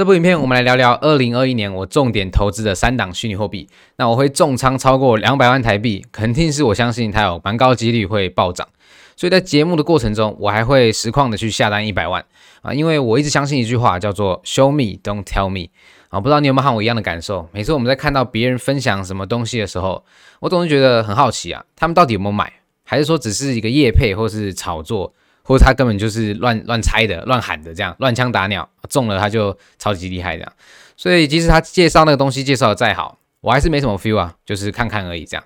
这部影片我们来聊聊二零二一年我重点投资的三档虚拟货币。那我会重仓超过两百万台币，肯定是我相信它有蛮高几率会暴涨。所以在节目的过程中，我还会实况的去下单一百万啊，因为我一直相信一句话叫做 “Show me, don't tell me”。啊，不知道你有没有和我一样的感受？每次我们在看到别人分享什么东西的时候，我总是觉得很好奇啊，他们到底有没有买，还是说只是一个业配，或是炒作，或者他根本就是乱乱猜的、乱喊的这样，乱枪打鸟，中了他就超级厉害这样。所以即使他介绍那个东西介绍的再好，我还是没什么 feel 啊，就是看看而已这样。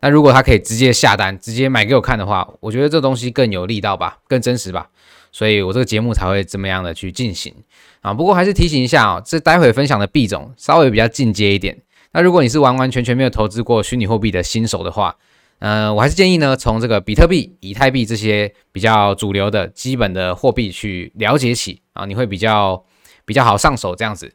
那如果他可以直接下单，直接买给我看的话，我觉得这东西更有力道吧，更真实吧。所以我这个节目才会这么样的去进行啊。不过还是提醒一下啊，这待会分享的币种稍微比较进阶一点。那如果你是完完全全没有投资过虚拟货币的新手的话，呃，我还是建议呢，从这个比特币、以太币这些比较主流的基本的货币去了解起啊，你会比较比较好上手这样子。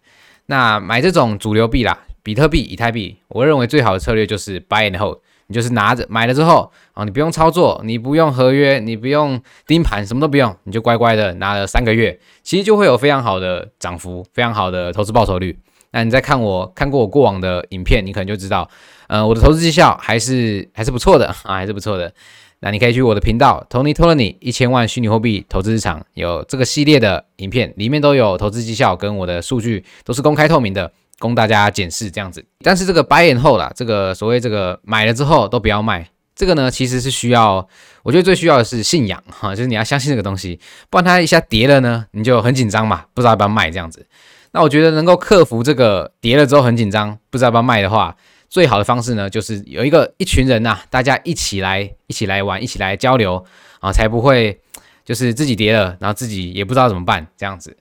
那买这种主流币啦，比特币、以太币，我认为最好的策略就是 buy and hold。你就是拿着买了之后啊，你不用操作，你不用合约，你不用盯盘，什么都不用，你就乖乖的拿了三个月，其实就会有非常好的涨幅，非常好的投资报酬率。那你再看我看过我过往的影片，你可能就知道，呃，我的投资绩效还是还是不错的啊，还是不错的。那你可以去我的频道 Tony Tony 一千万虚拟货币投资日常，有这个系列的影片，里面都有投资绩效跟我的数据都是公开透明的。供大家检视这样子，但是这个 buy and hold 啦，这个所谓这个买了之后都不要卖，这个呢其实是需要，我觉得最需要的是信仰哈，就是你要相信这个东西，不然它一下跌了呢，你就很紧张嘛，不知道要不要卖这样子。那我觉得能够克服这个跌了之后很紧张，不知道要不要卖的话，最好的方式呢就是有一个一群人呐、啊，大家一起来一起来玩，一起来交流啊，才不会就是自己跌了，然后自己也不知道怎么办这样子。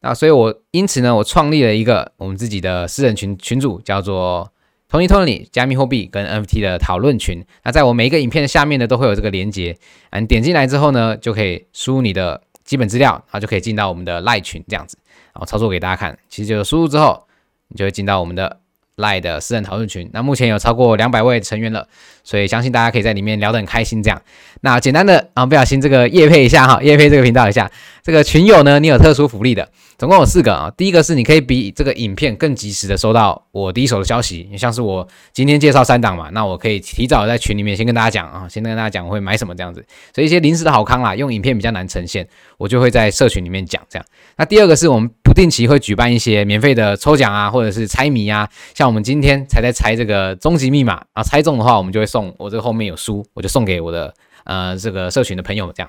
那所以，我因此呢，我创立了一个我们自己的私人群群组，叫做 Tony Tony 加密货币跟 NFT 的讨论群。那在我每一个影片的下面呢，都会有这个连接，啊，你点进来之后呢，就可以输入你的基本资料，然后就可以进到我们的赖群这样子，然后操作给大家看。其实就输入之后，你就会进到我们的 Line 的私人讨论群。那目前有超过两百位成员了，所以相信大家可以在里面聊得很开心。这样，那简单的啊，不小心这个夜配一下哈，夜配这个频道一下，这个群友呢，你有特殊福利的。总共有四个啊，第一个是你可以比这个影片更及时的收到我第一手的消息，像是我今天介绍三档嘛，那我可以提早在群里面先跟大家讲啊，先跟大家讲我会买什么这样子，所以一些临时的好康啦，用影片比较难呈现，我就会在社群里面讲这样。那第二个是我们不定期会举办一些免费的抽奖啊，或者是猜谜啊，像我们今天才在猜这个终极密码啊，猜中的话我们就会送我这个后面有书，我就送给我的呃这个社群的朋友这样。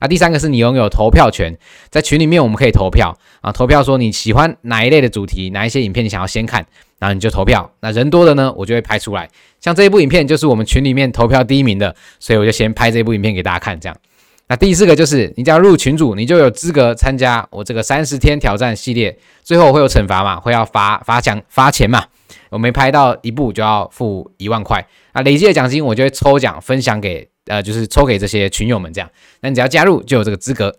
那第三个是你拥有投票权，在群里面我们可以投票啊，投票说你喜欢哪一类的主题，哪一些影片你想要先看，然后你就投票。那人多的呢，我就会拍出来。像这一部影片就是我们群里面投票第一名的，所以我就先拍这部影片给大家看。这样，那第四个就是你只要入群组，你就有资格参加我这个三十天挑战系列，最后会有惩罚嘛，会要罚罚奖罚钱嘛。我没拍到一部就要付一万块啊，累计的奖金我就会抽奖分享给。呃，就是抽给这些群友们这样，那你只要加入就有这个资格。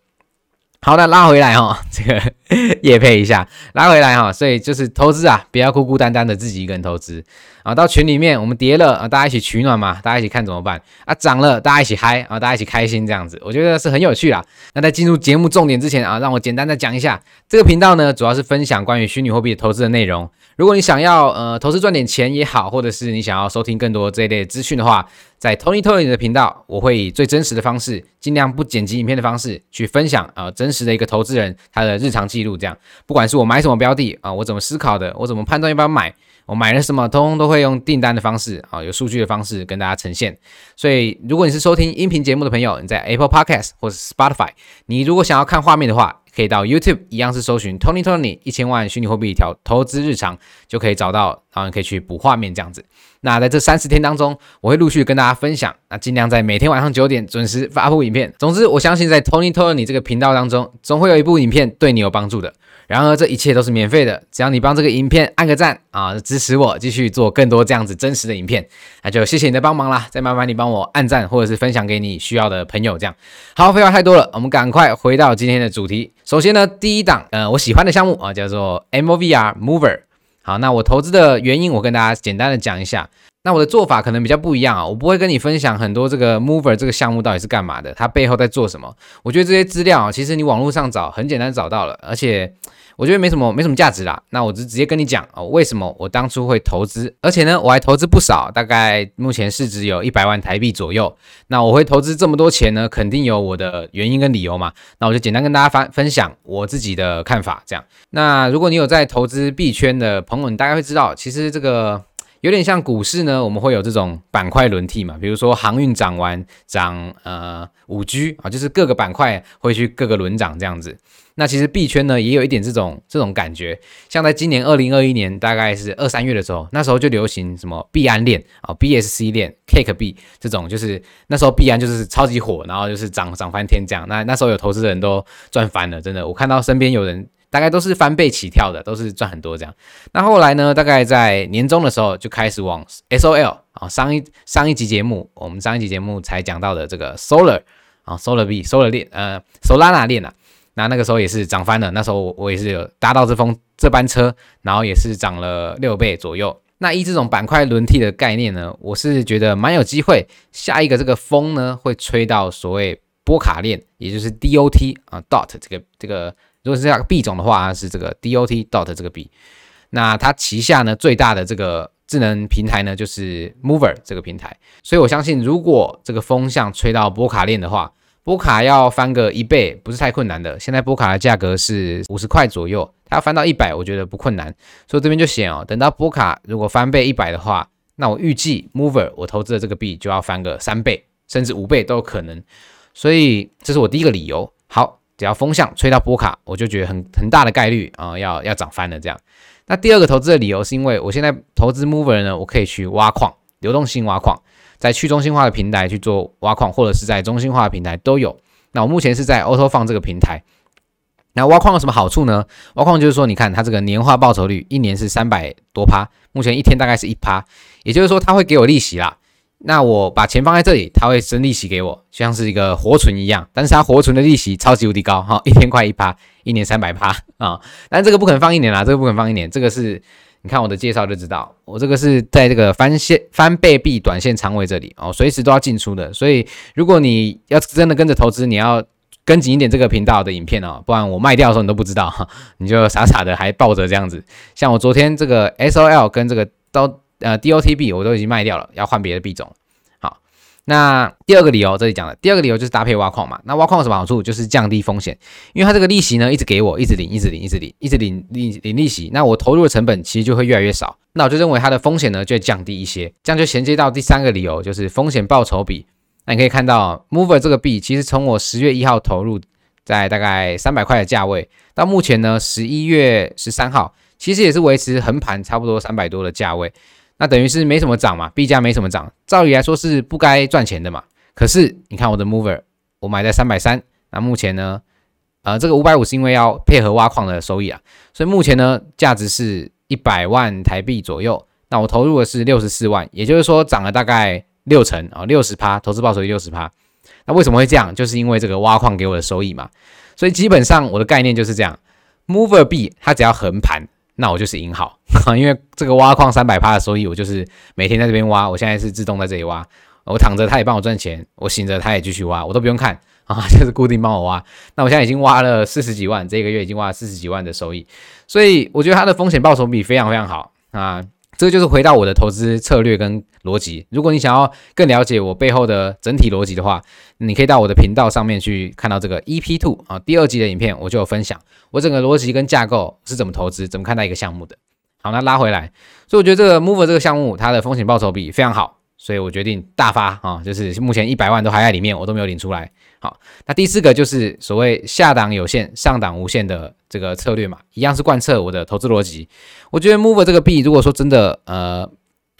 好的，拉回来哈，这个 业配一下，拉回来哈，所以就是投资啊，不要孤孤单单的自己一个人投资啊。到群里面，我们跌了啊，大家一起取暖嘛，大家一起看怎么办啊？涨了，大家一起嗨啊，大家一起开心这样子，我觉得是很有趣啦。那在进入节目重点之前啊，让我简单的讲一下，这个频道呢，主要是分享关于虚拟货币投资的内容。如果你想要呃投资赚点钱也好，或者是你想要收听更多这一类资讯的话，在 Tony Tony 的频道，我会以最真实的方式，尽量不剪辑影片的方式去分享啊、真实的一个投资人他的日常记录。这样，不管是我买什么标的啊、我怎么思考的，我怎么判断要不要买，我买了什么，通通都会用订单的方式啊、有数据的方式跟大家呈现。所以，如果你是收听音频节目的朋友，你在 Apple Podcast 或者 Spotify，你如果想要看画面的话，可以到 YouTube，一样是搜寻 Tony Tony 一千万虚拟货币一条投资日常，就可以找到，然后可以去补画面这样子。那在这三十天当中，我会陆续跟大家分享，那尽量在每天晚上九点准时发布影片。总之，我相信在 Tony Tony 这个频道当中，总会有一部影片对你有帮助的。然而，这一切都是免费的，只要你帮这个影片按个赞啊，支持我继续做更多这样子真实的影片，那就谢谢你的帮忙啦。再麻烦你帮我按赞，或者是分享给你需要的朋友，这样。好，废话太多了，我们赶快回到今天的主题。首先呢，第一档，呃，我喜欢的项目啊，叫做 MOVR Mover。好，那我投资的原因，我跟大家简单的讲一下。那我的做法可能比较不一样啊，我不会跟你分享很多这个 Mover 这个项目到底是干嘛的，它背后在做什么。我觉得这些资料，其实你网络上找很简单找到了，而且我觉得没什么没什么价值啦。那我就直接跟你讲哦，为什么我当初会投资，而且呢，我还投资不少，大概目前市值有一百万台币左右。那我会投资这么多钱呢，肯定有我的原因跟理由嘛。那我就简单跟大家分分享我自己的看法，这样。那如果你有在投资币圈的朋友，你大概会知道，其实这个。有点像股市呢，我们会有这种板块轮替嘛，比如说航运涨完涨呃五 G 啊，就是各个板块会去各个轮涨这样子。那其实币圈呢也有一点这种这种感觉，像在今年二零二一年大概是二三月的时候，那时候就流行什么币安链啊、BSC 链、Cake 币这种，就是那时候币安就是超级火，然后就是涨涨翻天这样。那那时候有投资人都赚翻了，真的，我看到身边有人。大概都是翻倍起跳的，都是赚很多这样。那后来呢？大概在年终的时候就开始往 SOL 啊，上一上一集节目，我们上一集节目才讲到的这个 Solar 啊，Solar B Solar 链呃，Solana 链啊。那那个时候也是涨翻了，那时候我也是有搭到这风这班车，然后也是涨了六倍左右。那依这种板块轮替的概念呢，我是觉得蛮有机会，下一个这个风呢会吹到所谓波卡链，也就是 DOT 啊 Dot 这个这个。如果是这样币种的话，是这个 DOT dot 这个币。那它旗下呢最大的这个智能平台呢就是 Mover 这个平台。所以我相信，如果这个风向吹到波卡链的话，波卡要翻个一倍不是太困难的。现在波卡的价格是五十块左右，它要翻到一百，我觉得不困难。所以这边就写哦，等到波卡如果翻倍一百的话，那我预计 Mover 我投资的这个币就要翻个三倍甚至五倍都有可能。所以这是我第一个理由。好。只要风向吹到波卡，我就觉得很很大的概率啊、要要涨翻了这样。那第二个投资的理由是因为我现在投资 Mover 呢，我可以去挖矿，流动性挖矿，在去中心化的平台去做挖矿，或者是在中心化的平台都有。那我目前是在 AutoFund 这个平台。那挖矿有什么好处呢？挖矿就是说，你看它这个年化报酬率一年是三百多趴，目前一天大概是一趴，也就是说它会给我利息啦。那我把钱放在这里，它会生利息给我，就像是一个活存一样。但是它活存的利息超级无敌高哈，一天快一趴，一年三百趴 啊！但这个不可能放一年啦，这个不可能放一年。这个是你看我的介绍就知道，我这个是在这个翻线翻倍币短线仓位这里哦，随时都要进出的。所以如果你要真的跟着投资，你要跟紧一点这个频道的影片哦，不然我卖掉的时候你都不知道哈，你就傻傻的还抱着这样子。像我昨天这个 SOL 跟这个都。呃，DOTB 我都已经卖掉了，要换别的币种。好，那第二个理由这里讲的，第二个理由就是搭配挖矿嘛。那挖矿有什么好处？就是降低风险，因为它这个利息呢一直给我，一直领，一直领，一直领，一直领领领利息。那我投入的成本其实就会越来越少。那我就认为它的风险呢就会降低一些，这样就衔接到第三个理由，就是风险报酬比。那你可以看到，Mover 这个币其实从我十月一号投入，在大概三百块的价位，到目前呢十一月十三号，其实也是维持横盘差不多三百多的价位。那等于是没什么涨嘛，币价没什么涨，照理来说是不该赚钱的嘛。可是你看我的 Mover，我买在三百三，那目前呢，呃，这个五百五是因为要配合挖矿的收益啊，所以目前呢价值是一百万台币左右。那我投入的是六十四万，也就是说涨了大概六成啊，六十趴，投资报酬率六十趴。那为什么会这样？就是因为这个挖矿给我的收益嘛。所以基本上我的概念就是这样，Mover 币它只要横盘。那我就是赢好，因为这个挖矿三百趴的收益，我就是每天在这边挖。我现在是自动在这里挖，我躺着他也帮我赚钱，我醒着他也继续挖，我都不用看啊，就是固定帮我挖。那我现在已经挖了四十几万，这个月已经挖了四十几万的收益，所以我觉得它的风险报酬比非常非常好啊。这个就是回到我的投资策略跟逻辑。如果你想要更了解我背后的整体逻辑的话，你可以到我的频道上面去看到这个 EP Two 啊，第二集的影片，我就有分享我整个逻辑跟架构是怎么投资、怎么看待一个项目的。好，那拉回来，所以我觉得这个 Move 这个项目它的风险报酬比非常好，所以我决定大发啊，就是目前一百万都还在里面，我都没有领出来。好，那第四个就是所谓下档有限、上档无限的这个策略嘛，一样是贯彻我的投资逻辑。我觉得 Move 这个币，如果说真的，呃，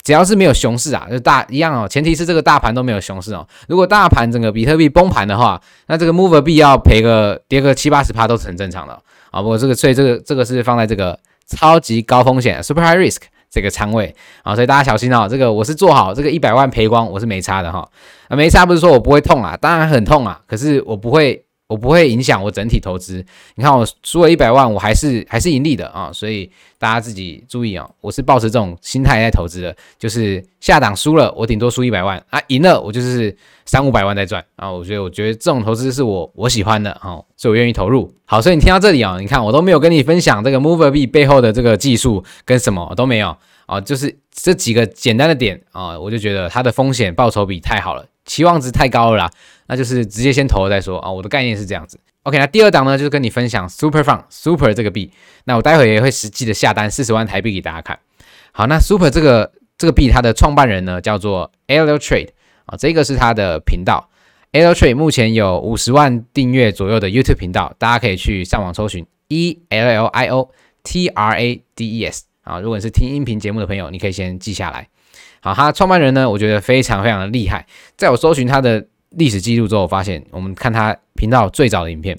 只要是没有熊市啊，就大一样哦，前提是这个大盘都没有熊市哦。如果大盘整个比特币崩盘的话，那这个 Mover 币要赔个跌个七八十趴都是很正常的啊。不过这个所以这个这个是放在这个超级高风险 （super high risk）。这个仓位啊，所以大家小心哦。这个我是做好这个一百万赔光，我是没差的哈。啊，没差不是说我不会痛啊，当然很痛啊，可是我不会我不会影响我整体投资。你看我输了一百万，我还是还是盈利的啊，所以大家自己注意啊，我是抱持这种心态在投资的，就是下档输了，我顶多输一百万啊，赢了我就是三五百万在赚啊。我觉得我觉得这种投资是我我喜欢的啊，所以我愿意投入。好，所以你听到这里啊，你看我都没有跟你分享这个 Mover B 背后的这个技术跟什么都没有啊，就是这几个简单的点啊，我就觉得它的风险报酬比太好了，期望值太高了啦。那就是直接先投了再说啊，我的概念是这样子。OK，那第二档呢，就是跟你分享 Super Fun Super 这个币。那我待会也会实际的下单四十万台币给大家看。好，那 Super 这个这个币，它的创办人呢叫做 Elliot Trade 啊，这个是他的频道。Elliot Trade 目前有五十万订阅左右的 YouTube 频道，大家可以去上网搜寻 E L L I O T R A D E S 啊。如果你是听音频节目的朋友，你可以先记下来。好，他创办人呢，我觉得非常非常的厉害。在我搜寻他的历史记录之后，发现我们看他频道最早的影片，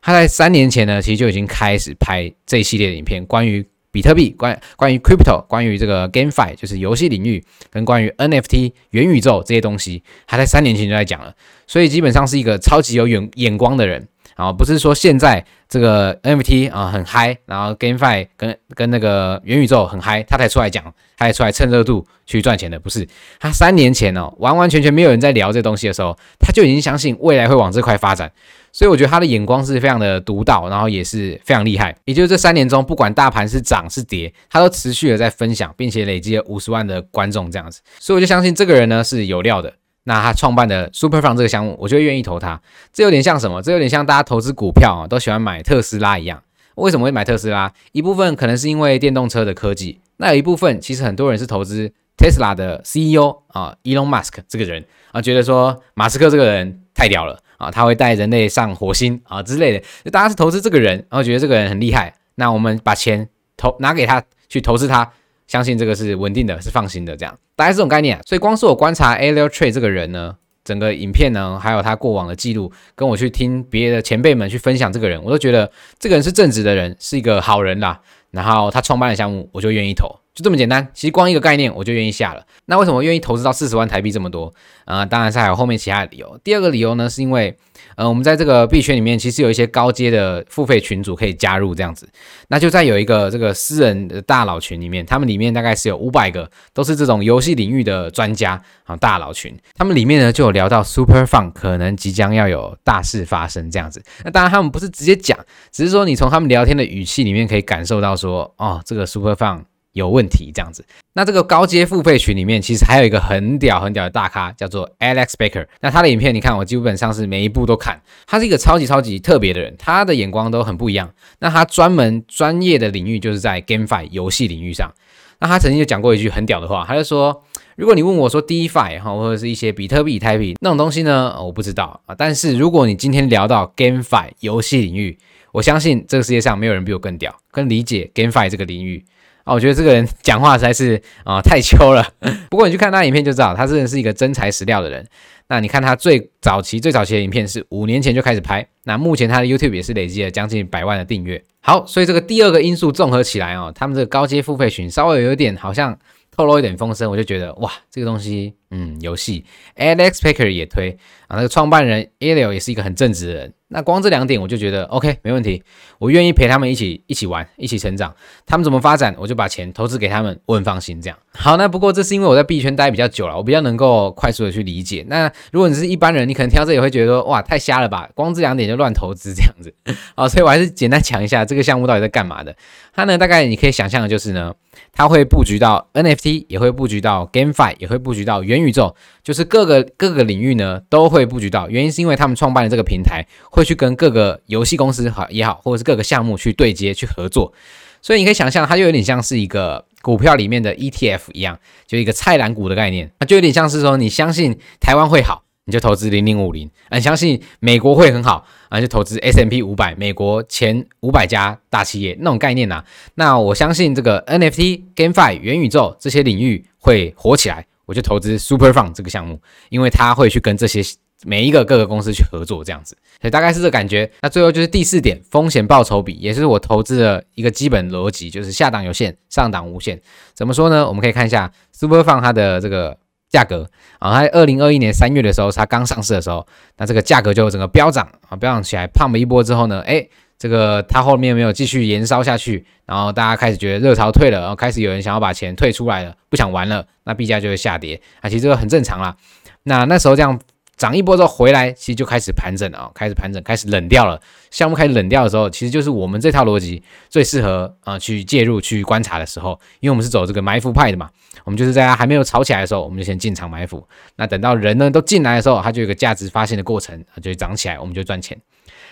他在三年前呢，其实就已经开始拍这一系列的影片，关于比特币、关关于 crypto、关于这个 GameFi，就是游戏领域，跟关于 NFT 元宇宙这些东西，他在三年前就在讲了，所以基本上是一个超级有眼眼光的人。啊，不是说现在这个 NFT 啊很嗨，然后 GameFi 跟跟那个元宇宙很嗨，他才出来讲，他才出来蹭热度去赚钱的，不是？他三年前哦，完完全全没有人在聊这东西的时候，他就已经相信未来会往这块发展，所以我觉得他的眼光是非常的独到，然后也是非常厉害。也就是这三年中，不管大盘是涨是跌，他都持续的在分享，并且累积了五十万的观众这样子，所以我就相信这个人呢是有料的。那他创办的 Superfund 这个项目，我就会愿意投他。这有点像什么？这有点像大家投资股票啊，都喜欢买特斯拉一样。为什么会买特斯拉？一部分可能是因为电动车的科技，那有一部分其实很多人是投资 Tesla 的 CEO 啊，Elon Musk 这个人啊，觉得说马斯克这个人太屌了啊，他会带人类上火星啊之类的。就大家是投资这个人，然后觉得这个人很厉害，那我们把钱投拿给他去投资他。相信这个是稳定的，是放心的，这样大概这种概念。所以光是我观察 Alio Tree 这个人呢，整个影片呢，还有他过往的记录，跟我去听别的前辈们去分享这个人，我都觉得这个人是正直的人，是一个好人啦。然后他创办的项目，我就愿意投，就这么简单。其实光一个概念，我就愿意下了。那为什么愿意投资到四十万台币这么多？呃，当然是还有后面其他的理由。第二个理由呢，是因为呃，我们在这个币圈里面，其实有一些高阶的付费群组可以加入这样子。那就在有一个这个私人的大佬群里面，他们里面大概是有五百个，都是这种游戏领域的专家啊，大佬群。他们里面呢就有聊到 Super Fun 可能即将要有大事发生这样子。那当然他们不是直接讲，只是说你从他们聊天的语气里面可以感受到说，哦，这个 Super Fun。有问题这样子，那这个高阶付费群里面其实还有一个很屌很屌的大咖，叫做 Alex Baker。那他的影片你看，我基本上是每一部都看。他是一个超级超级特别的人，他的眼光都很不一样。那他专门专业的领域就是在 GameFi 游戏领域上。那他曾经就讲过一句很屌的话，他就说：如果你问我说 DeFi 哈，或者是一些比特币、以太币那种东西呢，我不知道啊。但是如果你今天聊到 GameFi 游戏领域，我相信这个世界上没有人比我更屌、更理解 GameFi 这个领域。啊，我觉得这个人 讲话实在是啊、太 秋了。不过你去看他影片就知道，他真的是一个真材实料的人。那你看他最早期、最早期的影片是五年前就开始拍，那目前他的 YouTube 也是累积了将近百万的订阅。好，所以这个第二个因素综合起来哦，他们这个高阶付费群稍微有一点好像透露一点风声，我就觉得哇，这个东西。嗯，游戏 Alex Packer 也推啊，那个创办人 Elio 也是一个很正直的人。那光这两点我就觉得 OK，没问题，我愿意陪他们一起一起玩，一起成长。他们怎么发展，我就把钱投资给他们，我很放心。这样好，那不过这是因为我在币圈待比较久了，我比较能够快速的去理解。那如果你是一般人，你可能听到这里会觉得说哇，太瞎了吧，光这两点就乱投资这样子。好，所以我还是简单讲一下这个项目到底在干嘛的。它呢，大概你可以想象的就是呢，它会布局到 NFT，也会布局到 GameFi，也会布局到元元宇宙，就是各个各个领域呢都会布局到。原因是因为他们创办的这个平台会去跟各个游戏公司好也好，或者是各个项目去对接去合作。所以你可以想象，它就有点像是一个股票里面的 ETF 一样，就一个菜篮股的概念。它就有点像是说，你相信台湾会好。你就投资零零五零，你相信美国会很好，啊，就投资 S M P 五百，美国前五百家大企业那种概念呐、啊。那我相信这个 NFT、GameFi、元宇宙这些领域会火起来，我就投资 Superfund 这个项目，因为他会去跟这些每一个各个公司去合作，这样子，所以大概是这感觉。那最后就是第四点，风险报酬比，也是我投资的一个基本逻辑，就是下档有限，上档无限。怎么说呢？我们可以看一下 Superfund 它的这个。价格啊，它在二零二一年三月的时候，它刚上市的时候，那这个价格就整个飙涨啊，飙涨起来，胖了一波之后呢，哎，这个它后面没有继续延烧下去，然后大家开始觉得热潮退了，然后开始有人想要把钱退出来了，不想玩了，那币价就会下跌啊，其实这个很正常啦。那那时候这样。涨一波之后回来，其实就开始盘整了啊，开始盘整，开始冷掉了。项目开始冷掉的时候，其实就是我们这套逻辑最适合啊去介入、去观察的时候，因为我们是走这个埋伏派的嘛。我们就是在它还没有炒起来的时候，我们就先进场埋伏。那等到人呢都进来的时候，它就有个价值发现的过程，它就涨起来，我们就赚钱。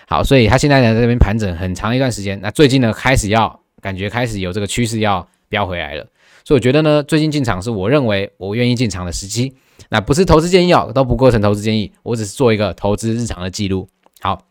好，所以它现在呢在这边盘整很长一段时间。那最近呢开始要感觉开始有这个趋势要飙回来了，所以我觉得呢最近进场是我认为我愿意进场的时机。那不是投资建议哦，都不构成投资建议，我只是做一个投资日常的记录。好，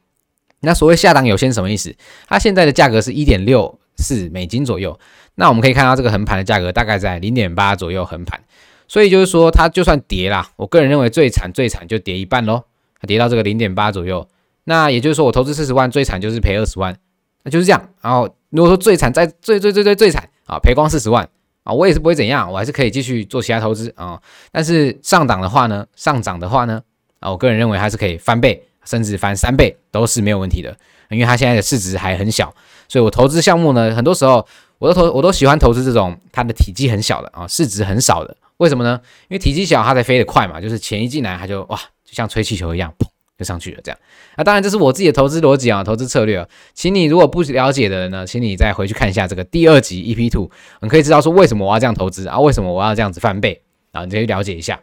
那所谓下档有限什么意思？它现在的价格是一点六四美金左右，那我们可以看到这个横盘的价格大概在零点八左右横盘，所以就是说它就算跌啦，我个人认为最惨最惨就跌一半喽，跌到这个零点八左右，那也就是说我投资四十万最惨就是赔二十万，那就是这样。然后如果说最惨在最最最最最惨啊，赔光四十万。啊，我也是不会怎样，我还是可以继续做其他投资啊。但是上档的话呢，上涨的话呢，啊，我个人认为还是可以翻倍，甚至翻三倍都是没有问题的，因为它现在的市值还很小，所以我投资项目呢，很多时候我都投，我都喜欢投资这种它的体积很小的啊，市值很少的。为什么呢？因为体积小，它才飞得快嘛，就是钱一进来，它就哇，就像吹气球一样，砰。上去了，这样。那当然，这是我自己的投资逻辑啊，投资策略啊。请你如果不了解的人呢，请你再回去看一下这个第二集 EP Two，你可以知道说为什么我要这样投资啊，为什么我要这样子翻倍啊，你可以了解一下。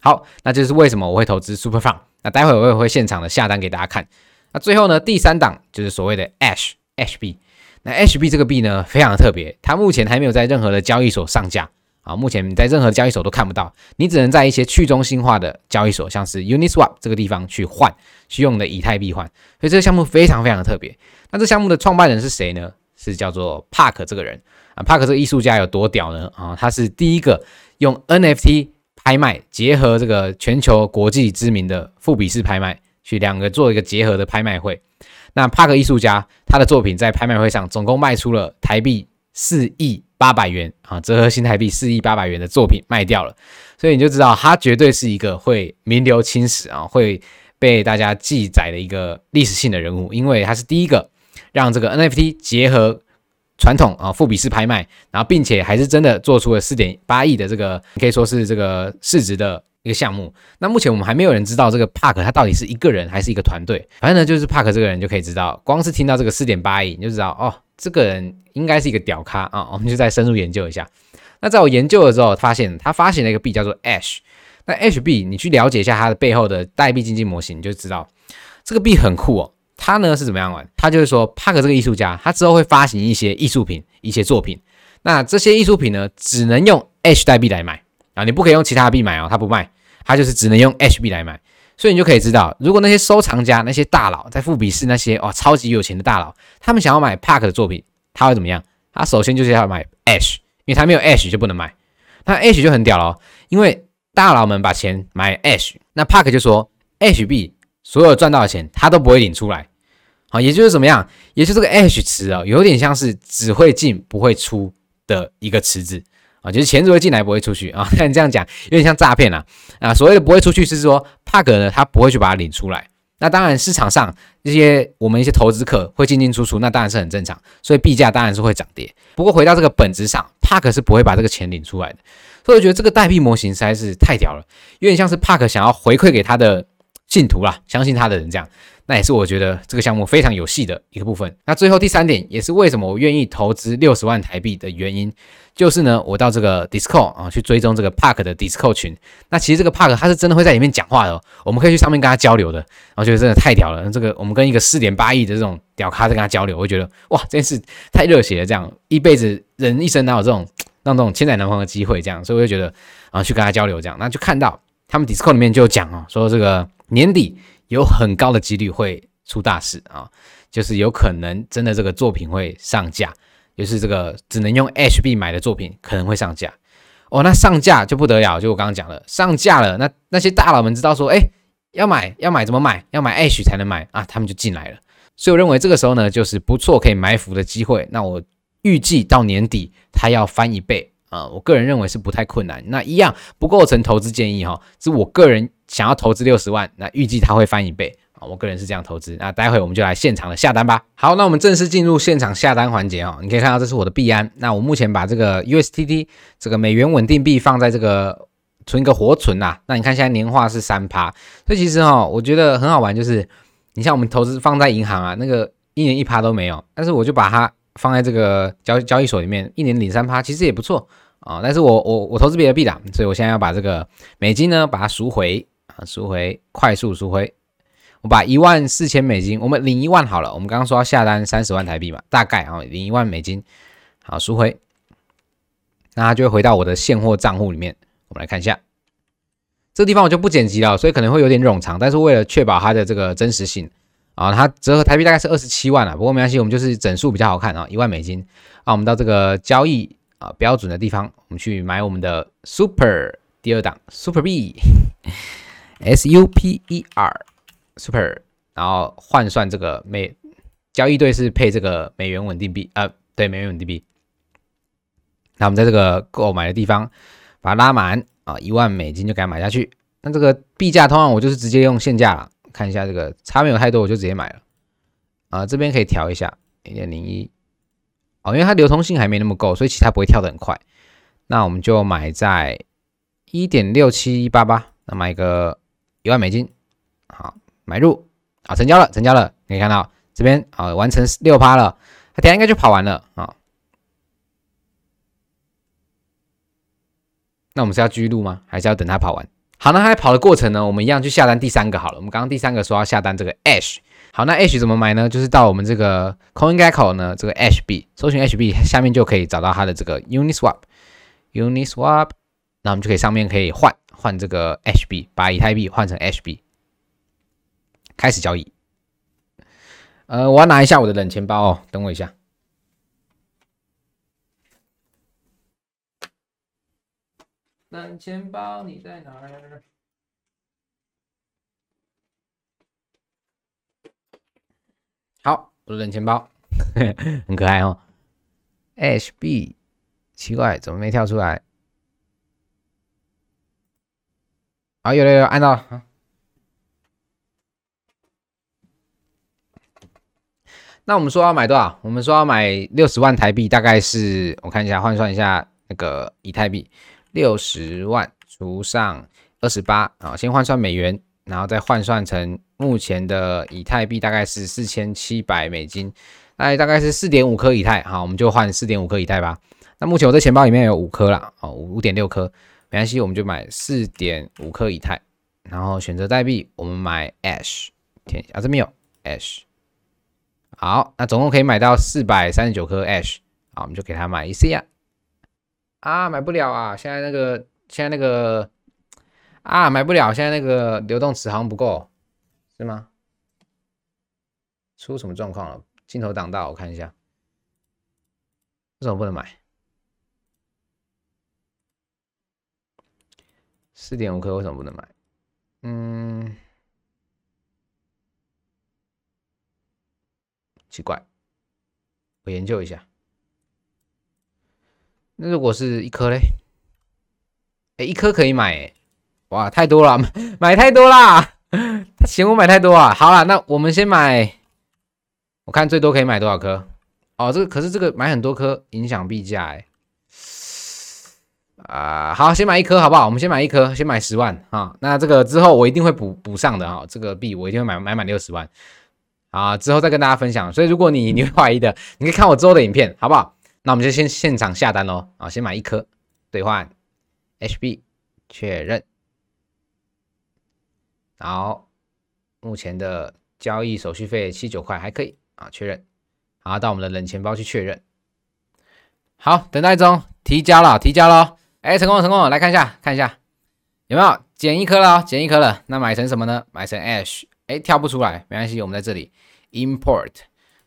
好，那就是为什么我会投资 Super Fund。那待会我也会现场的下单给大家看。那最后呢，第三档就是所谓的 Ash HB。那 HB 这个币呢，非常的特别，它目前还没有在任何的交易所上架。啊，目前你在任何交易所都看不到，你只能在一些去中心化的交易所，像是 Uniswap 这个地方去换，去用的以太币换。所以这个项目非常非常的特别。那这项目的创办人是谁呢？是叫做 Park 这个人啊。Park 这个艺术家有多屌呢？啊，他是第一个用 NFT 拍卖结合这个全球国际知名的富比士拍卖，去两个做一个结合的拍卖会。那 Park 艺术家他的作品在拍卖会上总共卖出了台币四亿。八百元啊，折合新台币四亿八百元的作品卖掉了，所以你就知道他绝对是一个会名留青史啊，会被大家记载的一个历史性的人物，因为他是第一个让这个 NFT 结合传统啊富比士拍卖，然后并且还是真的做出了四点八亿的这个可以说是这个市值的一个项目。那目前我们还没有人知道这个 Park 他到底是一个人还是一个团队，反正呢就是 Park 这个人就可以知道，光是听到这个四点八亿你就知道哦。这个人应该是一个屌咖啊，我们就再深入研究一下。那在我研究的时候，发现他发行了一个币叫做 Ash。那 h 币，你去了解一下它的背后的代币经济模型，你就知道这个币很酷哦。它呢是怎么样玩？它就是说，帕克这个艺术家，他之后会发行一些艺术品、一些作品。那这些艺术品呢，只能用 H 代币来买啊，你不可以用其他币买哦，他不卖，他就是只能用 Ash 币来买。所以你就可以知道，如果那些收藏家、那些大佬在富比士那些哇超级有钱的大佬，他们想要买 Park 的作品，他会怎么样？他首先就是要买 Ash，因为他没有 Ash 就不能买。那 Ash 就很屌了，因为大佬们把钱买 Ash，那 Park 就说 Ash 币所有赚到的钱他都不会领出来。好，也就是怎么样？也就是这个 Ash 池啊，有点像是只会进不会出的一个池子。啊，就是钱只会进来不会出去啊，看你这样讲有点像诈骗啊。啊，所谓的不会出去是说帕克呢，他不会去把它领出来。那当然市场上这些我们一些投资客会进进出出，那当然是很正常，所以币价当然是会涨跌。不过回到这个本质上，帕克是不会把这个钱领出来的。所以我觉得这个代币模型实在是太屌了，有点像是帕克想要回馈给他的信徒啦，相信他的人这样。那也是我觉得这个项目非常有戏的一个部分。那最后第三点，也是为什么我愿意投资六十万台币的原因，就是呢，我到这个 Discord 啊去追踪这个 Park 的 Discord 群。那其实这个 Park 他是真的会在里面讲话的，我们可以去上面跟他交流的。然后觉得真的太屌了，这个我们跟一个四点八亿的这种屌咖在跟他交流，我觉得哇，真是太热血了。这样一辈子人一生哪有这种让这种千载难逢的机会？这样，所以我就觉得啊，去跟他交流这样，那就看到他们 Discord 里面就讲啊，说这个年底。有很高的几率会出大事啊，就是有可能真的这个作品会上架，就是这个只能用 HB 买的作品可能会上架哦。那上架就不得了，就我刚刚讲了，上架了，那那些大佬们知道说，哎，要买要买怎么买？要买 H 才能买啊，他们就进来了。所以我认为这个时候呢，就是不错可以埋伏的机会。那我预计到年底它要翻一倍啊、我个人认为是不太困难。那一样不构成投资建议哈，是我个人想要投资六十万，那预计它会翻一倍啊，我个人是这样投资。那待会我们就来现场的下单吧。好，那我们正式进入现场下单环节哦。你可以看到这是我的币安，那我目前把这个 USDT 这个美元稳定币放在这个存一个活存呐、啊。那你看现在年化是三趴，所以其实哈，我觉得很好玩，就是你像我们投资放在银行啊，那个一年一趴都没有，但是我就把它。放在这个交交易所里面，一年领三趴，其实也不错啊。但是我我我投资别的币的，所以我现在要把这个美金呢，把它赎回啊，赎回，快速赎回。我把一万四千美金，我们领一万好了。我们刚刚说要下单三十万台币嘛，大概啊，领一万美金，好赎回，那它就会回到我的现货账户里面。我们来看一下，这个地方我就不剪辑了，所以可能会有点冗长，但是为了确保它的这个真实性。啊，它折合台币大概是二十七万啊，不过没关系，我们就是整数比较好看啊，一万美金。啊，我们到这个交易啊标准的地方，我们去买我们的 Super 第二档 Super B S U P E R，super，然后换算这个美交易对是配这个美元稳定币，呃，对，美元稳定币。那我们在这个购买的地方把它拉满啊，一万美金就给它买下去。那这个币价通常我就是直接用现价了。看一下这个差没有太多，我就直接买了啊。这边可以调一下一点零一哦，因为它流通性还没那么够，所以其他不会跳得很快。那我们就买在一点六七八八，那买个一万美金，好，买入啊，成交了，成交了。可以看到这边啊，完成六趴了，它等下应该就跑完了啊。那我们是要继续录吗？还是要等它跑完？好，那它在跑的过程呢，我们一样去下单第三个好了。我们刚刚第三个说要下单这个 Ash，好，那 Ash 怎么买呢？就是到我们这个 CoinGecko 呢，这个 HB，搜寻 HB 下面就可以找到它的这个 Uniswap，Uniswap，那我们就可以上面可以换换这个 Ash B，把以太币换成 Ash B，开始交易。呃，我要拿一下我的冷钱包哦，等我一下。冷钱包你在哪儿？好，我的冷钱包 很可爱哦。HB，奇怪，怎么没跳出来？好，有了有了，按到了。那我们说要买多少？我们说要买六十万台币，大概是我看一下，换算一下那个以太币。六十万除上二十八啊，先换算美元，然后再换算成目前的以太币，大概是四千七百美金，那大概是四点五颗以太，好，我们就换四点五颗以太吧。那目前我的钱包里面有五颗了，哦，五点六颗，没关系，我们就买四点五克以太，然后选择代币，我们买 Ash，填一下啊这边有 Ash，好，那总共可以买到四百三十九颗 Ash，好，我们就给他买一 C 啊。啊，买不了啊！现在那个，现在那个，啊，买不了。现在那个流动池好像不够，是吗？出什么状况了？镜头挡到，我看一下。为什么不能买？四点五颗为什么不能买？嗯，奇怪，我研究一下。那如果是一颗嘞？哎，一颗可以买，哇，太多了，买太多啦！嫌我买太多啊。好了，那我们先买，我看最多可以买多少颗？哦，这个可是这个买很多颗影响币价诶。啊，好，先买一颗好不好？我们先买一颗，先买十万啊。那这个之后我一定会补补上的啊，这个币我一定会买买满六十万啊，之后再跟大家分享。所以如果你 你会怀疑的，你可以看我之后的影片，好不好？那我们就先现场下单喽啊！先买一颗兑换 HB 确认，然后目前的交易手续费七九块还可以啊，确认。好，到我们的冷钱包去确认。好，等待中，提交了，提交了。哎，成功了，成功了！来看一下，看一下有没有减一颗了，减一颗了。那买成什么呢？买成 Ash。哎，跳不出来，没关系，我们在这里 Import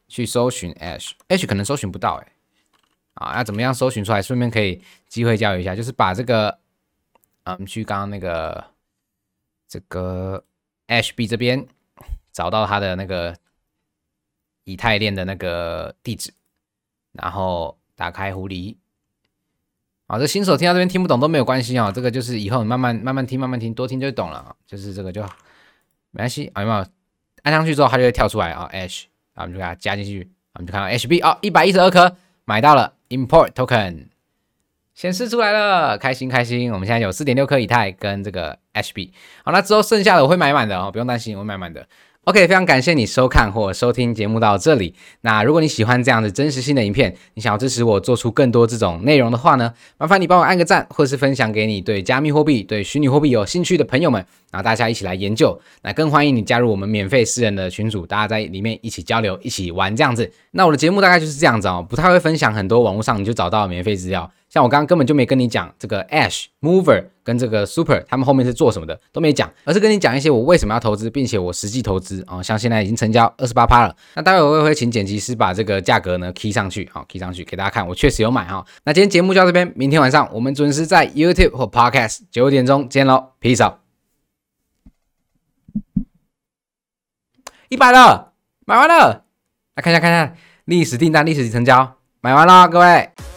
去搜寻 Ash，Ash 可能搜寻不到哎。啊，要怎么样搜寻出来？顺便可以机会教育一下，就是把这个，嗯，去刚刚那个这个 HB 这边找到它的那个以太链的那个地址，然后打开狐狸，啊，这新手听到这边听不懂都没有关系啊，这个就是以后你慢慢慢慢听，慢慢听，多听就懂了。就是这个就好没关系啊，有没有？按上去之后它就会跳出来啊，H，啊，我们就给它加进去，我们就看到 HB 啊，一百一十二颗买到了 Import Token，显示出来了，开心开心。我们现在有四点六颗以太跟这个 HB，好，那之后剩下的我会买满的哦，不用担心，我会买满的。OK，非常感谢你收看或收听节目到这里。那如果你喜欢这样的真实性的影片，你想要支持我做出更多这种内容的话呢，麻烦你帮我按个赞，或是分享给你对加密货币、对虚拟货币有兴趣的朋友们，然后大家一起来研究。那更欢迎你加入我们免费私人的群组，大家在里面一起交流、一起玩这样子。那我的节目大概就是这样子哦，不太会分享很多网络上你就找到免费资料。像我刚刚根本就没跟你讲这个 Ash Mover 跟这个 Super 他们后面是做什么的都没讲，而是跟你讲一些我为什么要投资，并且我实际投资啊、像现在已经成交二十八趴了。那待会我也会请剪辑师把这个价格呢 key 上去，好、哦、key 上去给大家看，我确实有买哈、那今天节目就到这边，明天晚上我们准时在 YouTube 或 Podcast 九点钟见喽，Peace out。一百了，买完了，来看一下看一下历史订单、历史成交，买完了，各位。